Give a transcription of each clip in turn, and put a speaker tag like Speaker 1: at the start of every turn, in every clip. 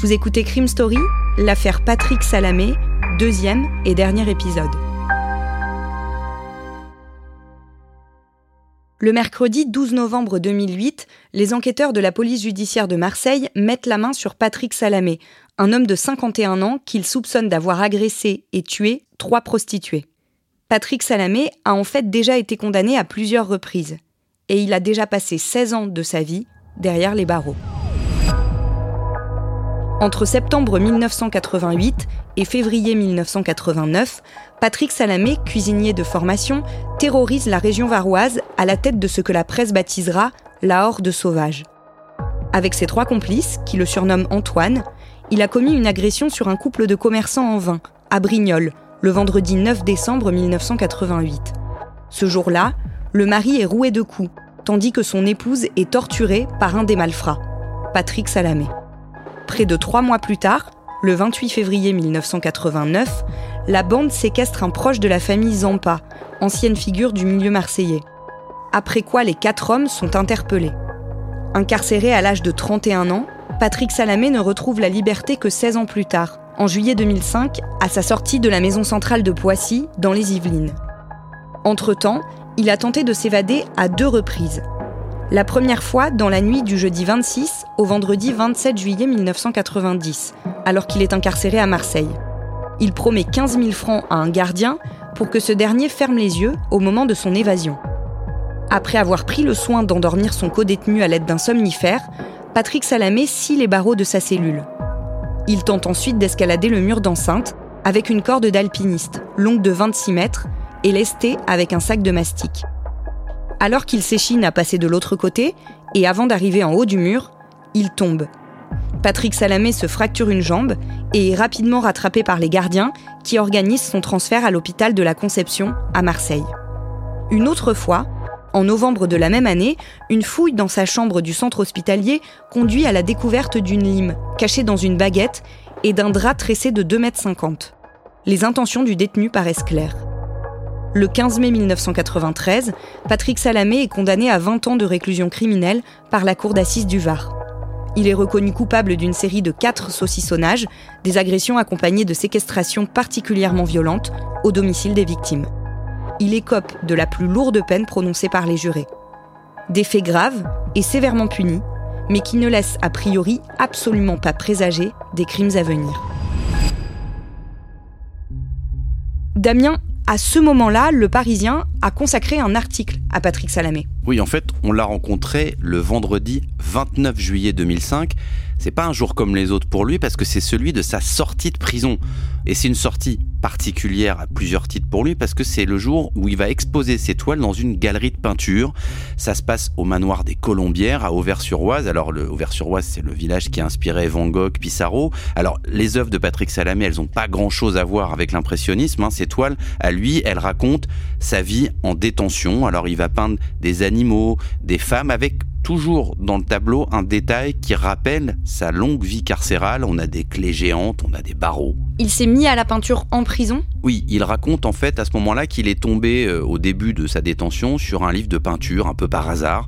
Speaker 1: Vous écoutez Crime Story, l'affaire Patrick Salamé, deuxième et dernier épisode. Le mercredi 12 novembre 2008, les enquêteurs de la police judiciaire de Marseille mettent la main sur Patrick Salamé, un homme de 51 ans qu'ils soupçonnent d'avoir agressé et tué trois prostituées. Patrick Salamé a en fait déjà été condamné à plusieurs reprises, et il a déjà passé 16 ans de sa vie derrière les barreaux. Entre septembre 1988 et février 1989, Patrick Salamé, cuisinier de formation, terrorise la région varoise à la tête de ce que la presse baptisera la horde sauvage. Avec ses trois complices, qui le surnomment Antoine, il a commis une agression sur un couple de commerçants en vin, à Brignoles, le vendredi 9 décembre 1988. Ce jour-là, le mari est roué de coups, tandis que son épouse est torturée par un des malfrats, Patrick Salamé. Près de trois mois plus tard, le 28 février 1989, la bande séquestre un proche de la famille Zampa, ancienne figure du milieu marseillais. Après quoi les quatre hommes sont interpellés. Incarcéré à l'âge de 31 ans, Patrick Salamé ne retrouve la liberté que 16 ans plus tard, en juillet 2005, à sa sortie de la maison centrale de Poissy, dans les Yvelines. Entre-temps, il a tenté de s'évader à deux reprises, la première fois dans la nuit du jeudi 26 au vendredi 27 juillet 1990, alors qu'il est incarcéré à Marseille. Il promet 15 000 francs à un gardien pour que ce dernier ferme les yeux au moment de son évasion. Après avoir pris le soin d'endormir son co-détenu à l'aide d'un somnifère, Patrick Salamé scie les barreaux de sa cellule. Il tente ensuite d'escalader le mur d'enceinte avec une corde d'alpiniste, longue de 26 mètres, et lestée avec un sac de mastic alors qu'il s'échine à passer de l'autre côté, et avant d'arriver en haut du mur, il tombe. Patrick Salamé se fracture une jambe et est rapidement rattrapé par les gardiens qui organisent son transfert à l'hôpital de la Conception à Marseille. Une autre fois, en novembre de la même année, une fouille dans sa chambre du centre hospitalier conduit à la découverte d'une lime cachée dans une baguette et d'un drap tressé de 2,50 m. Les intentions du détenu paraissent claires. Le 15 mai 1993, Patrick Salamé est condamné à 20 ans de réclusion criminelle par la cour d'assises du Var. Il est reconnu coupable d'une série de quatre saucissonnages, des agressions accompagnées de séquestrations particulièrement violentes au domicile des victimes. Il écope de la plus lourde peine prononcée par les jurés. Des faits graves et sévèrement punis, mais qui ne laissent a priori absolument pas présager des crimes à venir. Damien à ce moment-là, le Parisien a consacré un article à Patrick Salamé.
Speaker 2: Oui, en fait, on l'a rencontré le vendredi 29 juillet 2005 c'est pas un jour comme les autres pour lui parce que c'est celui de sa sortie de prison. Et c'est une sortie particulière à plusieurs titres pour lui parce que c'est le jour où il va exposer ses toiles dans une galerie de peinture. Ça se passe au manoir des Colombières à Auvers-sur-Oise. Alors le Auvers-sur-Oise, c'est le village qui a inspiré Van Gogh, Pissarro. Alors les œuvres de Patrick Salamé, elles ont pas grand-chose à voir avec l'impressionnisme. Hein. Ces toiles, à lui, elles racontent sa vie en détention. Alors il va peindre des animaux, des femmes avec toujours dans le tableau un détail qui rappelle sa longue vie carcérale. On a des clés géantes, on a des barreaux.
Speaker 1: Il s'est mis à la peinture en prison?
Speaker 2: Oui, il raconte en fait à ce moment-là qu'il est tombé euh, au début de sa détention sur un livre de peinture un peu par hasard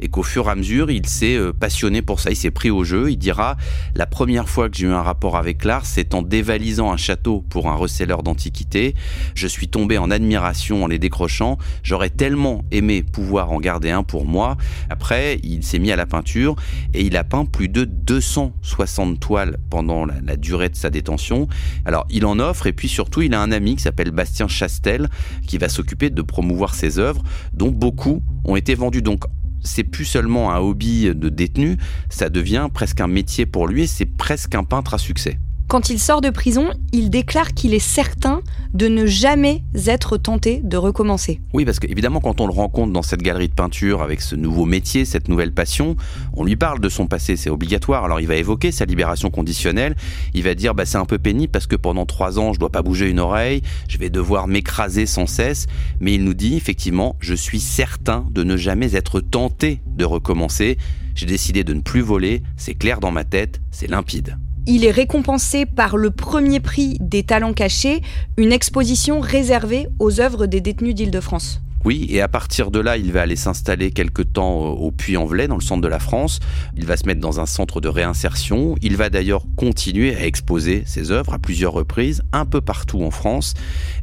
Speaker 2: et qu'au fur et à mesure il s'est euh, passionné pour ça, il s'est pris au jeu. Il dira la première fois que j'ai eu un rapport avec l'art, c'est en dévalisant un château pour un receleur d'antiquités. Je suis tombé en admiration en les décrochant. J'aurais tellement aimé pouvoir en garder un pour moi. Après, il s'est mis à la peinture et il a peint plus de 260 toiles pendant la, durée de sa détention. Alors, il en offre et puis surtout, il a un ami qui s'appelle Bastien Chastel qui va s'occuper de promouvoir ses œuvres, dont beaucoup ont été vendues. Donc, c'est plus seulement un hobby de détenu, ça devient presque un métier pour lui et c'est presque un peintre à succès.
Speaker 1: Quand il sort de prison, il déclare qu'il est certain de ne jamais être tenté de recommencer.
Speaker 2: Oui, parce qu'évidemment, quand on le rencontre dans cette galerie de peinture avec ce nouveau métier, cette nouvelle passion, on lui parle de son passé, c'est obligatoire. Alors il va évoquer sa libération conditionnelle, il va dire bah, c'est un peu pénible parce que pendant trois ans, je dois pas bouger une oreille, je vais devoir m'écraser sans cesse, mais il nous dit effectivement, je suis certain de ne jamais être tenté de recommencer. J'ai décidé de ne plus voler, c'est clair dans ma tête, c'est limpide.
Speaker 1: Il est récompensé par le premier prix des talents cachés, une exposition réservée aux œuvres des détenus d'Île-de-France.
Speaker 2: Oui, et à partir de là, il va aller s'installer quelque temps au Puy-en-Velay, dans le centre de la France. Il va se mettre dans un centre de réinsertion. Il va d'ailleurs continuer à exposer ses œuvres à plusieurs reprises, un peu partout en France.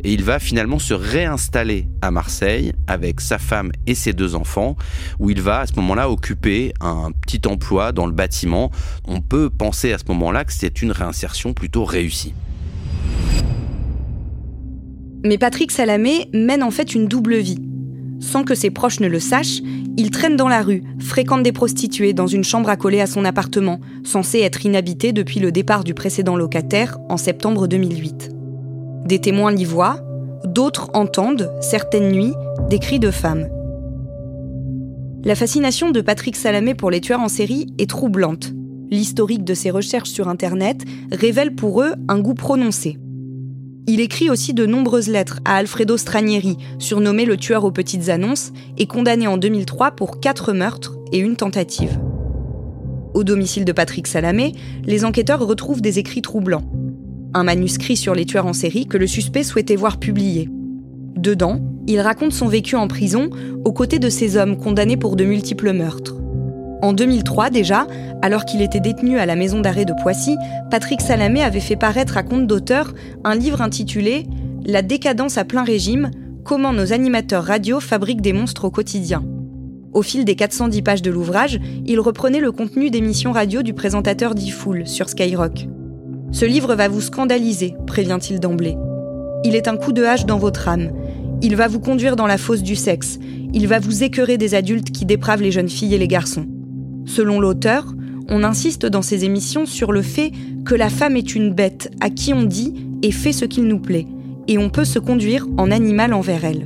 Speaker 2: Et il va finalement se réinstaller à Marseille avec sa femme et ses deux enfants, où il va à ce moment-là occuper un petit emploi dans le bâtiment. On peut penser à ce moment-là que c'est une réinsertion plutôt réussie.
Speaker 1: Mais Patrick Salamé mène en fait une double vie. Sans que ses proches ne le sachent, il traîne dans la rue, fréquente des prostituées dans une chambre accolée à son appartement, censé être inhabité depuis le départ du précédent locataire en septembre 2008. Des témoins l'y voient, d'autres entendent, certaines nuits, des cris de femmes. La fascination de Patrick Salamé pour les tueurs en série est troublante. L'historique de ses recherches sur Internet révèle pour eux un goût prononcé. Il écrit aussi de nombreuses lettres à Alfredo Stranieri, surnommé le tueur aux petites annonces, et condamné en 2003 pour quatre meurtres et une tentative. Au domicile de Patrick Salamé, les enquêteurs retrouvent des écrits troublants. Un manuscrit sur les tueurs en série que le suspect souhaitait voir publié. Dedans, il raconte son vécu en prison aux côtés de ces hommes condamnés pour de multiples meurtres. En 2003 déjà, alors qu'il était détenu à la maison d'arrêt de Poissy, Patrick Salamé avait fait paraître à compte d'auteur un livre intitulé La décadence à plein régime, comment nos animateurs radio fabriquent des monstres au quotidien. Au fil des 410 pages de l'ouvrage, il reprenait le contenu d'émissions radio du présentateur d'E-Fool sur Skyrock. Ce livre va vous scandaliser, prévient-il d'emblée. Il est un coup de hache dans votre âme. Il va vous conduire dans la fosse du sexe. Il va vous écœurer des adultes qui dépravent les jeunes filles et les garçons. Selon l'auteur, on insiste dans ces émissions sur le fait que la femme est une bête à qui on dit et fait ce qu'il nous plaît, et on peut se conduire en animal envers elle.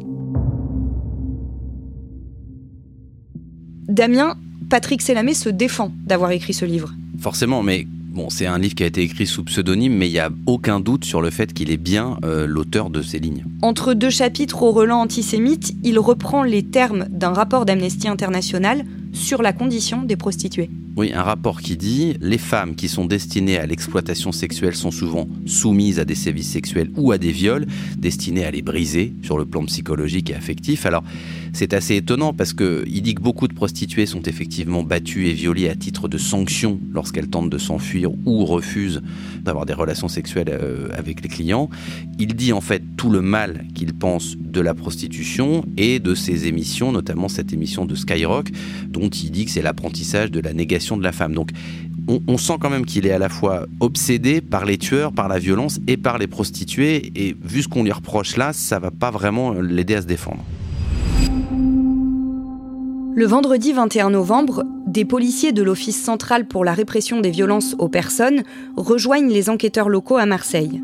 Speaker 1: Damien, Patrick Sélamé se défend d'avoir écrit ce livre.
Speaker 2: Forcément, mais Bon, c'est un livre qui a été écrit sous pseudonyme, mais il n'y a aucun doute sur le fait qu'il est bien euh, l'auteur de ces lignes.
Speaker 1: Entre deux chapitres au relent antisémite, il reprend les termes d'un rapport d'Amnesty International sur la condition des prostituées.
Speaker 2: Oui, un rapport qui dit les femmes qui sont destinées à l'exploitation sexuelle sont souvent soumises à des sévices sexuels ou à des viols destinés à les briser sur le plan psychologique et affectif. Alors, c'est assez étonnant parce qu'il dit que beaucoup de prostituées sont effectivement battues et violées à titre de sanction lorsqu'elles tentent de s'enfuir ou refusent d'avoir des relations sexuelles euh, avec les clients. Il dit en fait tout le mal qu'il pense de la prostitution et de ses émissions, notamment cette émission de Skyrock, dont il dit que c'est l'apprentissage de la négation de la femme. Donc on, sent quand même qu'il est à la fois obsédé par les tueurs, par la violence et par les prostituées. Et vu ce qu'on lui reproche là, ça va pas vraiment l'aider à se défendre.
Speaker 1: Le vendredi 21 novembre, des policiers de l'Office central pour la répression des violences aux personnes rejoignent les enquêteurs locaux à Marseille.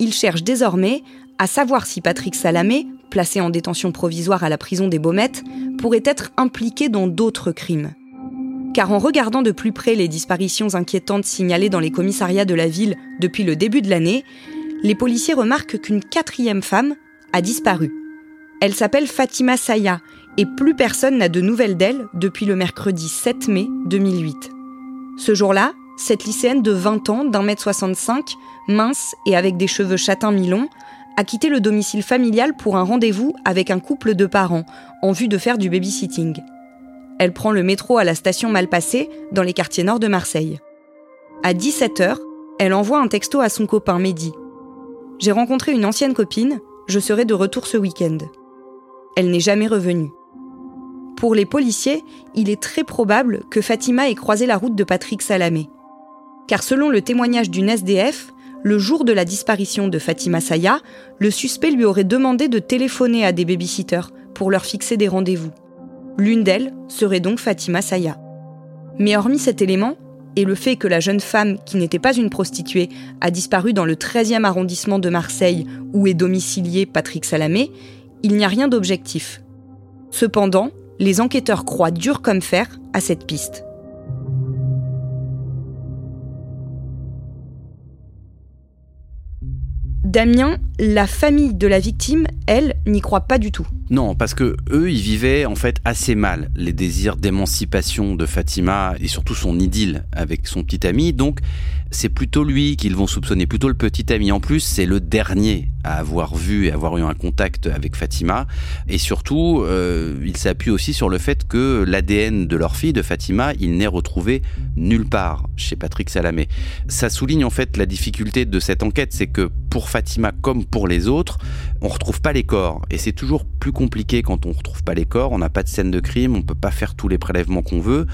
Speaker 1: Ils cherchent désormais à savoir si Patrick Salamé, placé en détention provisoire à la prison des Baumettes, pourrait être impliqué dans d'autres crimes. Car en regardant de plus près les disparitions inquiétantes signalées dans les commissariats de la ville depuis le début de l'année, les policiers remarquent qu'une quatrième femme a disparu. Elle s'appelle Fatima Saya et plus personne n'a de nouvelles d'elle depuis le mercredi 7 mai 2008. Ce jour-là, cette lycéenne de 20 ans, d'un mètre 65, mince et avec des cheveux châtains mi-longs, a quitté le domicile familial pour un rendez-vous avec un couple de parents en vue de faire du babysitting. Elle prend le métro à la station Malpassé, dans les quartiers nord de Marseille. À 17h, elle envoie un texto à son copain Mehdi. J'ai rencontré une ancienne copine, je serai de retour ce week-end. Elle n'est jamais revenue. Pour les policiers, il est très probable que Fatima ait croisé la route de Patrick Salamé. Car selon le témoignage d'une SDF, le jour de la disparition de Fatima Saya, le suspect lui aurait demandé de téléphoner à des babysitters pour leur fixer des rendez-vous. L'une d'elles serait donc Fatima Saya. Mais hormis cet élément, et le fait que la jeune femme, qui n'était pas une prostituée, a disparu dans le 13e arrondissement de Marseille où est domicilié Patrick Salamé, il n'y a rien d'objectif. Cependant, les enquêteurs croient dur comme fer à cette piste. Damien, la famille de la victime, elle, n'y croit pas du tout.
Speaker 2: Non, parce que eux, ils vivaient en fait assez mal les désirs d'émancipation de Fatima et surtout son idylle avec son petit ami. Donc, c'est plutôt lui qu'ils vont soupçonner, plutôt le petit ami. En plus, c'est le dernier à avoir vu et avoir eu un contact avec Fatima. Et surtout, euh, il aussi sur le fait que l'ADN de leur fille, de Fatima, il n'est retrouvé nulle part chez Patrick Salamé. Ça souligne en fait la difficulté de cette enquête, c'est que pour Fatima comme pour les autres, on retrouve pas les corps. Et c'est toujours plus compliqué quand on retrouve pas les corps. On n'a pas de scène de crime, on peut pas faire tous les prélèvements qu'on veut.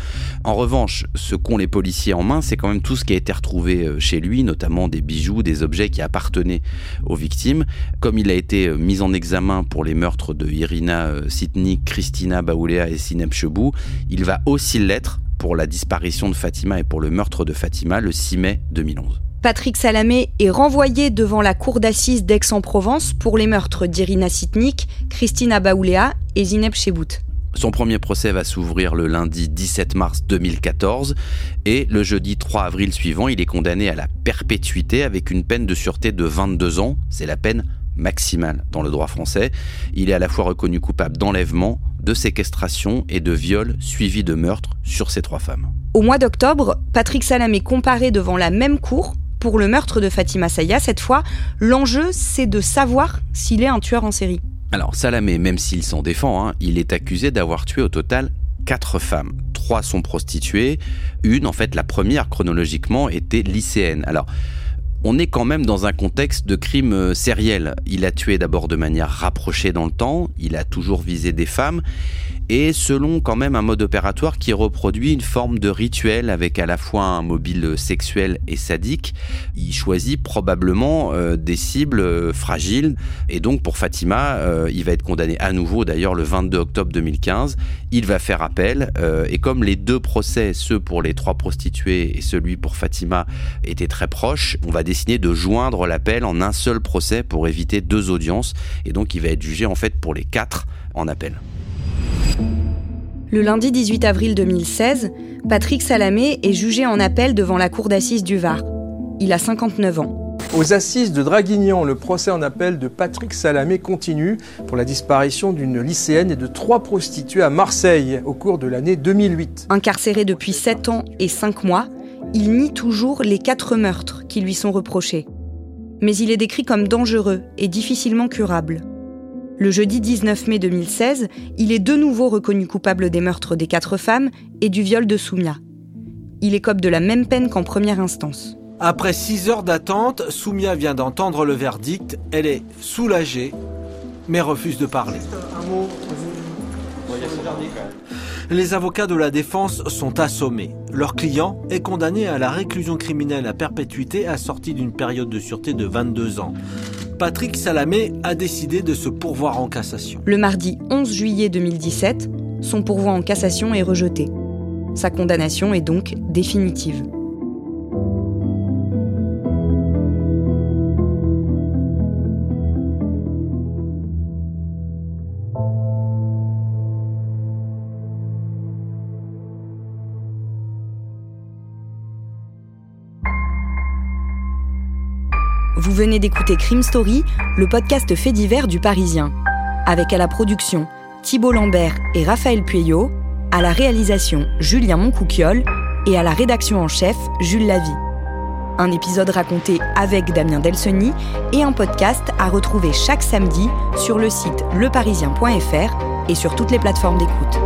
Speaker 2: En revanche, ce qu'ont les policiers en main, c'est quand même tout ce qui a été retrouvé euh, chez lui, notamment des bijoux, des objets qui appartenaient aux victimes. Comme il a été euh, mis en examen pour les meurtres de Irina euh, Sitnik, Christina Baoulea et Sinem Chebou, il va aussi l'être pour la disparition de Fatima et pour le meurtre de Fatima le 6 mai 2011.
Speaker 1: Patrick Salamé est renvoyé devant la cour d'assises d'Aix-en-Provence pour les meurtres d'Irina Sitnik, Christina Baoulea et Zineb Chebout.
Speaker 2: Son premier procès va s'ouvrir le lundi 17 mars 2014 et le jeudi 3 avril suivant, il est condamné à la perpétuité avec une peine de sûreté de 22 ans. C'est la peine maximale dans le droit français. Il est à la fois reconnu coupable d'enlèvement, de séquestration et de viol suivi de meurtre sur ces trois femmes.
Speaker 1: Au mois d'octobre, Patrick Salamé comparé devant la même cour pour le meurtre de Fatima Saya. Cette fois, l'enjeu, c'est de savoir s'il est un tueur en série.
Speaker 2: Alors, Salamé, même s'il s'en défend, hein, il est accusé d'avoir tué au total quatre femmes. Trois sont prostituées. Une, en fait, la première chronologiquement, était lycéenne. Alors, on est quand même dans un contexte de crime euh, sériel. Il a tué d'abord de manière rapprochée dans le temps, il a toujours visé des femmes, et selon quand même un mode opératoire qui reproduit une forme de rituel avec à la fois un mobile sexuel et sadique. Il choisit probablement euh, des cibles euh, fragiles et donc pour Fatima, euh, il va être condamné à nouveau d'ailleurs le 22 octobre 2015. Il va faire appel et comme les deux procès, ceux pour les trois prostituées et celui pour Fatima, étaient très proches, on va décider de joindre l'appel en un seul procès pour éviter deux audiences et donc il va être jugé en fait pour les quatre en appel.
Speaker 1: Le lundi 18 avril 2016, Patrick Salamé est jugé en appel devant la cour d'assises du Var. Il a 59 ans.
Speaker 3: Aux assises de Draguignan, le procès en appel de Patrick Salamé continue pour la disparition d'une lycéenne et de trois prostituées à Marseille au cours de l'année 2008.
Speaker 1: Incarcéré depuis 7 ans et 5 mois, il nie toujours les quatre meurtres qui lui sont reprochés. Mais il est décrit comme dangereux et difficilement curable. Le jeudi 19 mai 2016, il est de nouveau reconnu coupable des meurtres des quatre femmes et du viol de Soumia. Il écope de la même peine qu'en première instance.
Speaker 4: Après six heures d'attente, Soumia vient d'entendre le verdict. Elle est soulagée, mais refuse de parler. Les avocats de la défense sont assommés. Leur client est condamné à la réclusion criminelle à perpétuité assortie d'une période de sûreté de 22 ans. Patrick Salamé a décidé de se pourvoir en cassation.
Speaker 1: Le mardi 11 juillet 2017, son pourvoi en cassation est rejeté. Sa condamnation est donc définitive. Vous venez d'écouter Crime Story, le podcast fait divers du Parisien. Avec à la production Thibault Lambert et Raphaël Pueyo, à la réalisation Julien Moncouquiole et à la rédaction en chef Jules Lavie. Un épisode raconté avec Damien Delseny et un podcast à retrouver chaque samedi sur le site leparisien.fr et sur toutes les plateformes d'écoute.